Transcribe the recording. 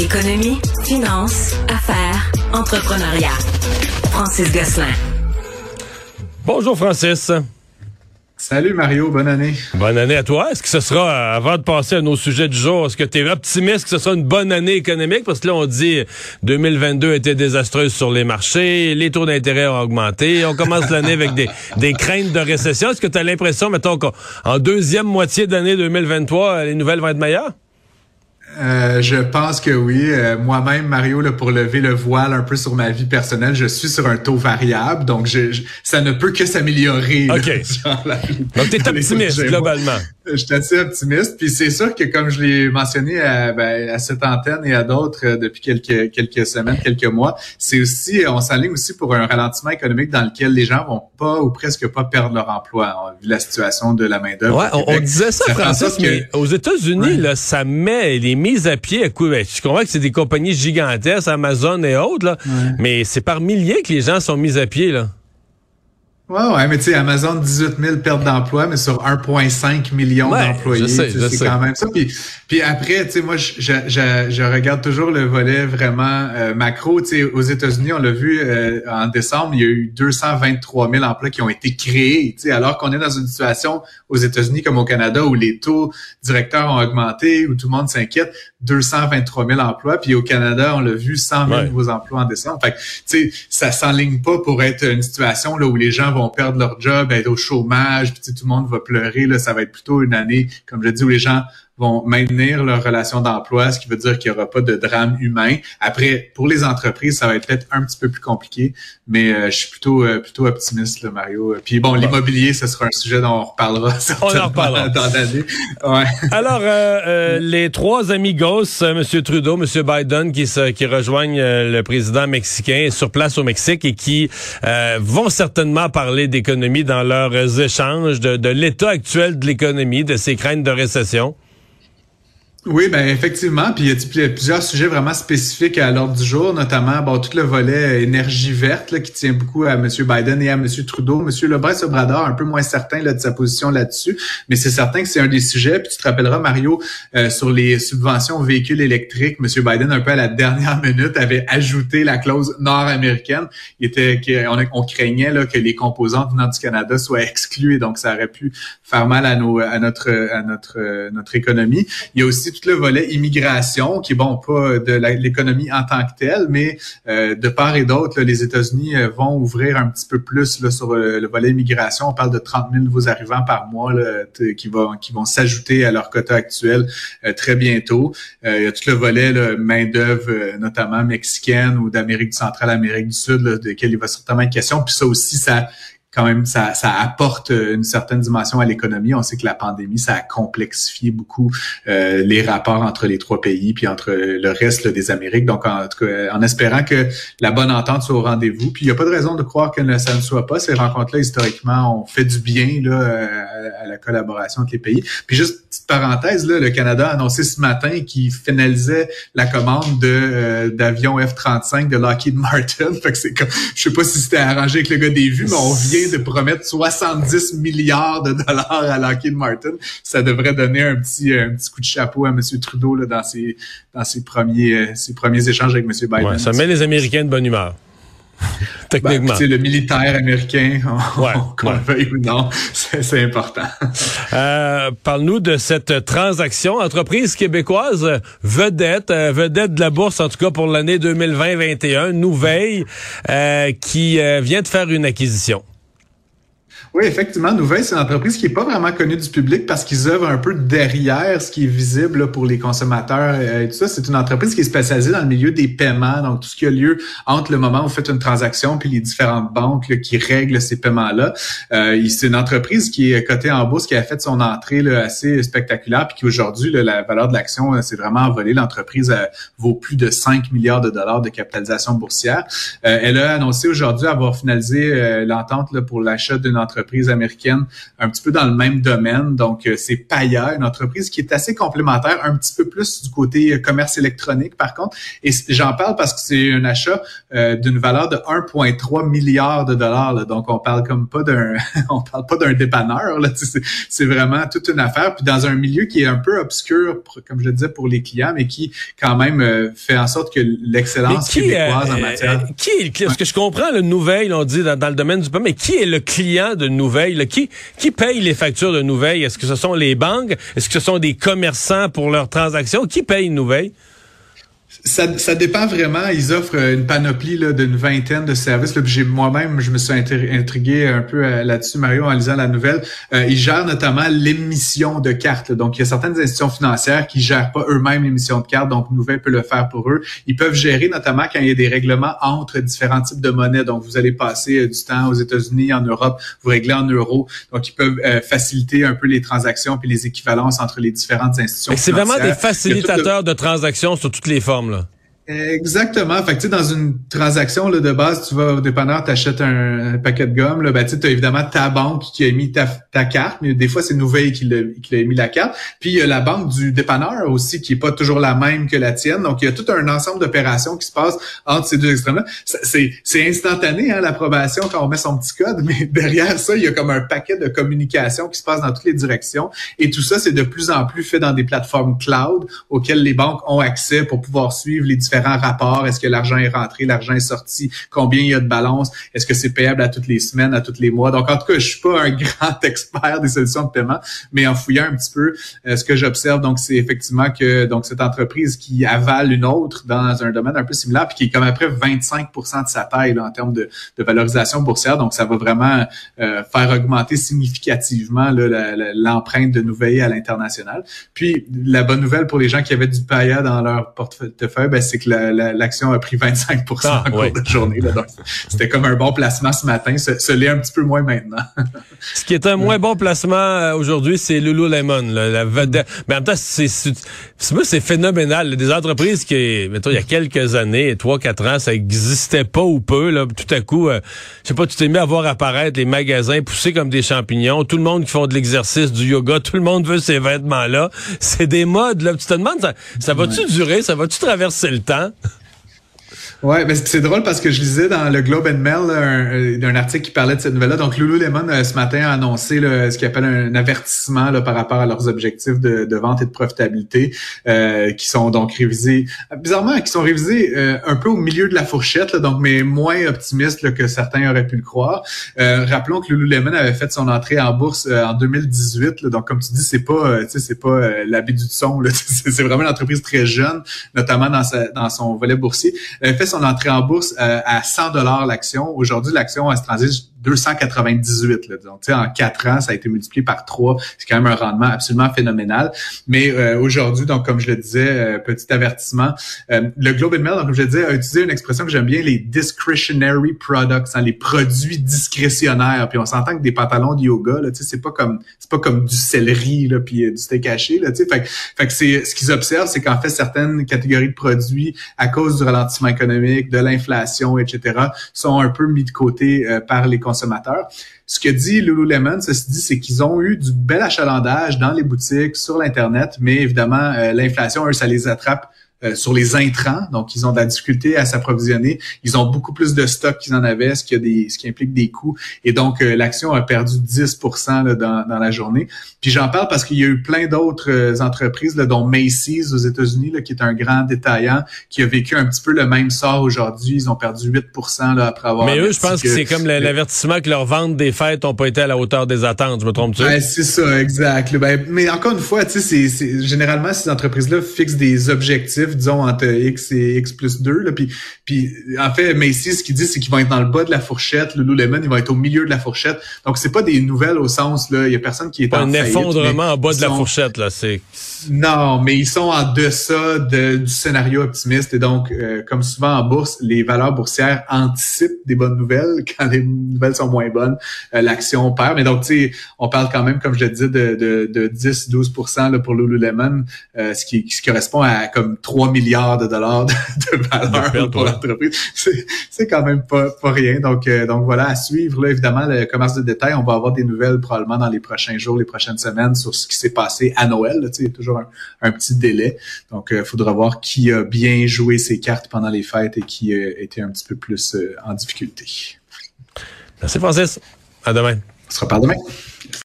Économie, finance, affaires, entrepreneuriat. Francis Gosselin. Bonjour Francis. Salut Mario, bonne année. Bonne année à toi. Est-ce que ce sera, avant de passer à nos sujets du jour, est-ce que tu es optimiste que ce sera une bonne année économique? Parce que là, on dit 2022 était désastreuse sur les marchés, les taux d'intérêt ont augmenté, on commence l'année avec des, des craintes de récession. Est-ce que tu as l'impression, mettons, qu'en deuxième moitié d'année 2023, les nouvelles vont être meilleures? Euh, je pense que oui. Euh, moi-même, Mario, là, pour lever le voile un peu sur ma vie personnelle, je suis sur un taux variable, donc je, ça ne peut que s'améliorer. OK. donc, tu es optimiste, globalement. Je suis assez optimiste. Puis c'est sûr que, comme je l'ai mentionné à, ben, à, cette antenne et à d'autres euh, depuis quelques, quelques semaines, quelques mois, c'est aussi, on s'aligne aussi pour un ralentissement économique dans lequel les gens vont pas ou presque pas perdre leur emploi, vu la situation de la main-d'œuvre. Ouais, on, disait ça, Francis, mais aux États-Unis, là, ça met les mise à pied à coup. Ben, je comprends que c'est des compagnies gigantesques, Amazon et autres, là, mais c'est par milliers que les gens sont mis à pied. Là. Ouais, ouais, mais tu sais, Amazon, 18 000 pertes d'emploi, mais sur 1,5 million d'employés. C'est quand même ça. Puis, puis après, tu sais, moi, je, je, je, regarde toujours le volet vraiment euh, macro. Tu sais, aux États-Unis, on l'a vu euh, en décembre, il y a eu 223 000 emplois qui ont été créés. Tu sais, alors qu'on est dans une situation aux États-Unis comme au Canada où les taux directeurs ont augmenté, où tout le monde s'inquiète, 223 000 emplois. Puis au Canada, on l'a vu, 100 000 nouveaux emplois en décembre. Fait que, tu sais, ça s'enligne pas pour être une situation là où les gens vont vont perdre leur job, être au chômage, puis tout le monde va pleurer. Là, ça va être plutôt une année, comme je dis, où les gens vont maintenir leur relation d'emploi, ce qui veut dire qu'il n'y aura pas de drame humain. Après, pour les entreprises, ça va être peut-être un petit peu plus compliqué, mais euh, je suis plutôt euh, plutôt optimiste, là, Mario. Puis bon, l'immobilier, ce sera un sujet dont on reparlera certainement on en reparlera. dans l'année. Ouais. Alors, euh, les trois amis gosses, M. Trudeau, M. Biden, qui, se, qui rejoignent le président mexicain sur place au Mexique et qui vont certainement parler d'économie dans leurs échanges, de, de l'état actuel de l'économie, de ses craintes de récession. Oui, ben effectivement, puis il y a plusieurs sujets vraiment spécifiques à l'ordre du jour, notamment bon tout le volet énergie verte là, qui tient beaucoup à M. Biden et à M. Trudeau. M. Lebrun Obrador, un peu moins certain là, de sa position là-dessus, mais c'est certain que c'est un des sujets. Puis tu te rappelleras, Mario, euh, sur les subventions aux véhicules électriques, M. Biden, un peu à la dernière minute, avait ajouté la clause nord-américaine. Il était, on, on craignait là, que les composantes venant du Canada soient exclues, donc ça aurait pu faire mal à, nos, à notre, à notre, notre économie. Il y a aussi tout le volet immigration, qui est bon pas de l'économie en tant que telle, mais euh, de part et d'autre, les États-Unis euh, vont ouvrir un petit peu plus là, sur euh, le, volet immigration. On parle de 30 000 nouveaux arrivants par mois là, qui vont qui vont s'ajouter à leur quota actuel très bientôt. il y a tout le volet main d'œuvre, notamment mexicaine ou d'Amérique centrale, Amérique du Sud, là, de il va certainement être question. Puis ça aussi, ça quand même, ça, ça apporte une certaine dimension à l'économie. On sait que la pandémie, ça a complexifié beaucoup euh, les rapports entre les trois pays, puis entre le reste des Amériques. Donc, en, tout cas, en espérant que la bonne entente soit au rendez-vous. Puis, il n'y a pas de raison de croire que ça ne soit pas. Ces rencontres-là, historiquement, ont fait du bien là, à, la collaboration entre les pays. Puis, juste petite parenthèse, là, le Canada a annoncé ce matin qu'il finalisait la commande de euh, d'avions F-35 de Lockheed Martin. Fait que c'est comme, je sais pas si c'était arrangé avec le gars des vues, mais on vient de promettre 70 milliards de dollars à Lockheed Martin. Ça devrait donner un petit, un petit coup de chapeau à M. Trudeau là, dans, ses, dans ses, premiers, ses premiers échanges avec M. Biden. Ouais, ça met les Américains de bonne humeur. Techniquement. Ben, le militaire américain, qu'on veuille ou non, c'est important. Euh, Parle-nous de cette transaction. Entreprise québécoise vedette, euh, vedette de la bourse, en tout cas pour l'année 2020-21, Nouvelle, euh, qui euh, vient de faire une acquisition. Oui, effectivement, Nouvelle, c'est une entreprise qui est pas vraiment connue du public parce qu'ils œuvrent un peu derrière ce qui est visible pour les consommateurs et tout ça. C'est une entreprise qui est spécialisée dans le milieu des paiements, donc tout ce qui a lieu entre le moment où vous faites une transaction puis les différentes banques qui règlent ces paiements-là. Euh, c'est une entreprise qui est cotée en bourse, qui a fait son entrée là, assez spectaculaire puis qui aujourd'hui, la valeur de l'action euh, s'est vraiment envolée. L'entreprise euh, vaut plus de 5 milliards de dollars de capitalisation boursière. Euh, elle a annoncé aujourd'hui avoir finalisé l'entente pour l'achat d'une entreprise entreprise américaine un petit peu dans le même domaine. Donc, c'est Paya, une entreprise qui est assez complémentaire, un petit peu plus du côté commerce électronique, par contre. Et j'en parle parce que c'est un achat d'une valeur de 1,3 milliard de dollars. Donc, on parle comme pas d'un, on parle pas d'un dépanneur. Là. C'est vraiment toute une affaire. Puis dans un milieu qui est un peu obscur, comme je le disais, pour les clients, mais qui quand même euh, fait en sorte que l'excellence québécoise en euh, matière. Euh, qui est, ce que je comprends, le Nouvelle, on dit dans, le domaine du paiement, mais qui est le client de Nouvelle? Qui, qui paye les factures de Nouvelle? Est-ce que ce sont les banques? Est-ce que ce sont des commerçants pour leurs transactions? Qui paye Nouvelle? Ça, ça, dépend vraiment. Ils offrent une panoplie d'une vingtaine de services. J'ai moi-même, je me suis intrigué un peu euh, là-dessus, Mario, en lisant la nouvelle. Euh, ils gèrent notamment l'émission de cartes. Donc, il y a certaines institutions financières qui gèrent pas eux-mêmes l'émission de cartes. Donc, Nouvelle peut le faire pour eux. Ils peuvent gérer notamment quand il y a des règlements entre différents types de monnaies. Donc, vous allez passer euh, du temps aux États-Unis, en Europe, vous réglez en euros. Donc, ils peuvent faciliter un peu les transactions puis les équivalences entre les différentes institutions. C'est vraiment des facilitateurs de transactions sur toutes les formes. verzamelen. Exactement. Fait que, dans une transaction là, de base, tu vas au dépanneur, tu achètes un, paquet de gomme. Là, ben, tu as évidemment ta banque qui a mis ta, carte, mais des fois, c'est Nouvelle qui l'a, mis la carte. Puis, il y a la banque du dépanneur aussi qui est pas toujours la même que la tienne. Donc, il y a tout un ensemble d'opérations qui se passent entre ces deux extrêmes-là. C'est instantané, hein, l'approbation quand on met son petit code, mais derrière ça, il y a comme un paquet de communication qui se passe dans toutes les directions. Et tout ça, c'est de plus en plus fait dans des plateformes cloud auxquelles les banques ont accès pour pouvoir suivre les différents rapport Est-ce que l'argent est rentré, l'argent est sorti? Combien il y a de balance? Est-ce que c'est payable à toutes les semaines, à tous les mois? Donc, en tout cas, je suis pas un grand expert des solutions de paiement, mais en fouillant un petit peu, euh, ce que j'observe, donc, c'est effectivement que donc cette entreprise qui avale une autre dans un domaine un peu similaire, puis qui est comme après 25% de sa taille en termes de, valorisation boursière. Donc, ça va vraiment euh, faire augmenter significativement l'empreinte de Nouvelle à l'international. Puis, la bonne nouvelle pour les gens qui avaient du paillat dans leur portefeuille, ben, c'est que l'action a pris 25 ah, en cours de journée. c'était comme un bon placement ce matin. Ce, l'est un petit peu moins maintenant. ce qui est un moins bon placement euh, aujourd'hui, c'est Lululemon. la vedette. Mais en même temps, c'est c'est phénoménal. Des entreprises qui, mettons, il y a quelques années, 3-4 ans, ça existait pas ou peu. Là, tout à coup, euh, je sais pas, tu t'es mis à voir apparaître les magasins poussés comme des champignons. Tout le monde qui font de l'exercice, du yoga, tout le monde veut ces vêtements-là. C'est des modes. Là. Tu te demandes, ça, ça va-tu durer? Ça va-tu traverser le temps? temps. Ouais, mais c'est drôle parce que je lisais dans le Globe and Mail un, un, article qui parlait de cette nouvelle-là. Donc, Lululemon euh, ce matin a annoncé ce qu'il appelle un avertissement là, par rapport à leurs objectifs de, de vente et de profitabilité, euh, qui sont donc révisés, bizarrement, qui sont révisés euh, un peu au milieu de la fourchette, là, donc mais moins optimistes que certains auraient pu le croire. rappelons que Lululemon avait fait son entrée en bourse en 2018, donc comme tu dis, c'est pas, c'est pas l'habit du son, c'est vraiment une entreprise très jeune, notamment dans, sa, dans son volet boursier. Son entrée en bourse euh, à 100 dollars l'action. Aujourd'hui, l'action elle se transige 298. Là, donc, en quatre ans, ça a été multiplié par trois. C'est quand même un rendement absolument phénoménal. Mais euh, aujourd'hui, donc comme je le disais, euh, petit avertissement, euh, le Globe and Mail, donc comme je le disais, a utilisé une expression que j'aime bien, les discretionary products, hein, les produits discrétionnaires. Puis on s'entend que des pantalons de yoga, c'est pas comme c'est pas comme du céleri là, puis du steak haché. Là, fait, fait que c'est ce qu'ils observent, c'est qu'en fait certaines catégories de produits, à cause du ralentissement économique, de l'inflation, etc., sont un peu mis de côté par les Ce que dit Lululemon, ceci dit, c'est qu'ils ont eu du bel achalandage dans les boutiques, sur l'Internet, mais évidemment, euh, l'inflation, ça les attrape euh, sur les intrants, donc ils ont de la difficulté à s'approvisionner. Ils ont beaucoup plus de stock qu'ils en avaient, ce qui, a des, ce qui implique des coûts. Et donc, euh, l'action a perdu 10 là, dans, dans, la journée. Puis j'en parle parce qu'il y a eu plein d'autres euh, entreprises, là, dont Macy's aux États-Unis, qui est un grand détaillant, qui a vécu un petit peu le même sort aujourd'hui. Ils ont perdu 8 là, après avoir... Mais eux, je pense que, c'est comme l'avertissement que leurs ventes des fêtes n'ont pas été à la hauteur des attentes. Je me trompe-tu? Ouais, c'est ça, exact. Ben, mais encore une fois, tu sais, généralement, ces entreprises-là fixent des objectifs disons, entre X et X plus 2. Là, puis, puis en fait, Macy's, ce qu'il dit, c'est qu'ils vont être dans le bas de la fourchette. Lululemon, ils vont être au milieu de la fourchette. Donc, c'est pas des nouvelles au sens, là, il y a personne qui est en un effondrement en bas de la fourchette, là. C'est non, mais ils sont en deçà de, du scénario optimiste. Et donc, euh, comme souvent en bourse, les valeurs boursières anticipent des bonnes nouvelles. Quand les nouvelles sont moins bonnes, euh, l'action perd. Mais donc, tu sais, on parle quand même, comme je le dis, de, de, de 10-12% pour Lululemon, euh, ce, qui, ce qui correspond à comme 3 3 milliards de dollars de, valeur pour l'entreprise. C'est quand même pas, pas rien. Donc, euh, donc voilà, à suivre. Là, évidemment, le commerce de détail, on va avoir des nouvelles probablement dans les prochains jours, les prochaines semaines sur ce qui s'est passé à Noël. Là, il y a toujours un, petit délai. Donc, il faudra voir qui a bien joué ses cartes pendant les fêtes et qui a été un petit peu plus en difficulté. Merci Francis. À demain. On se reparle demain.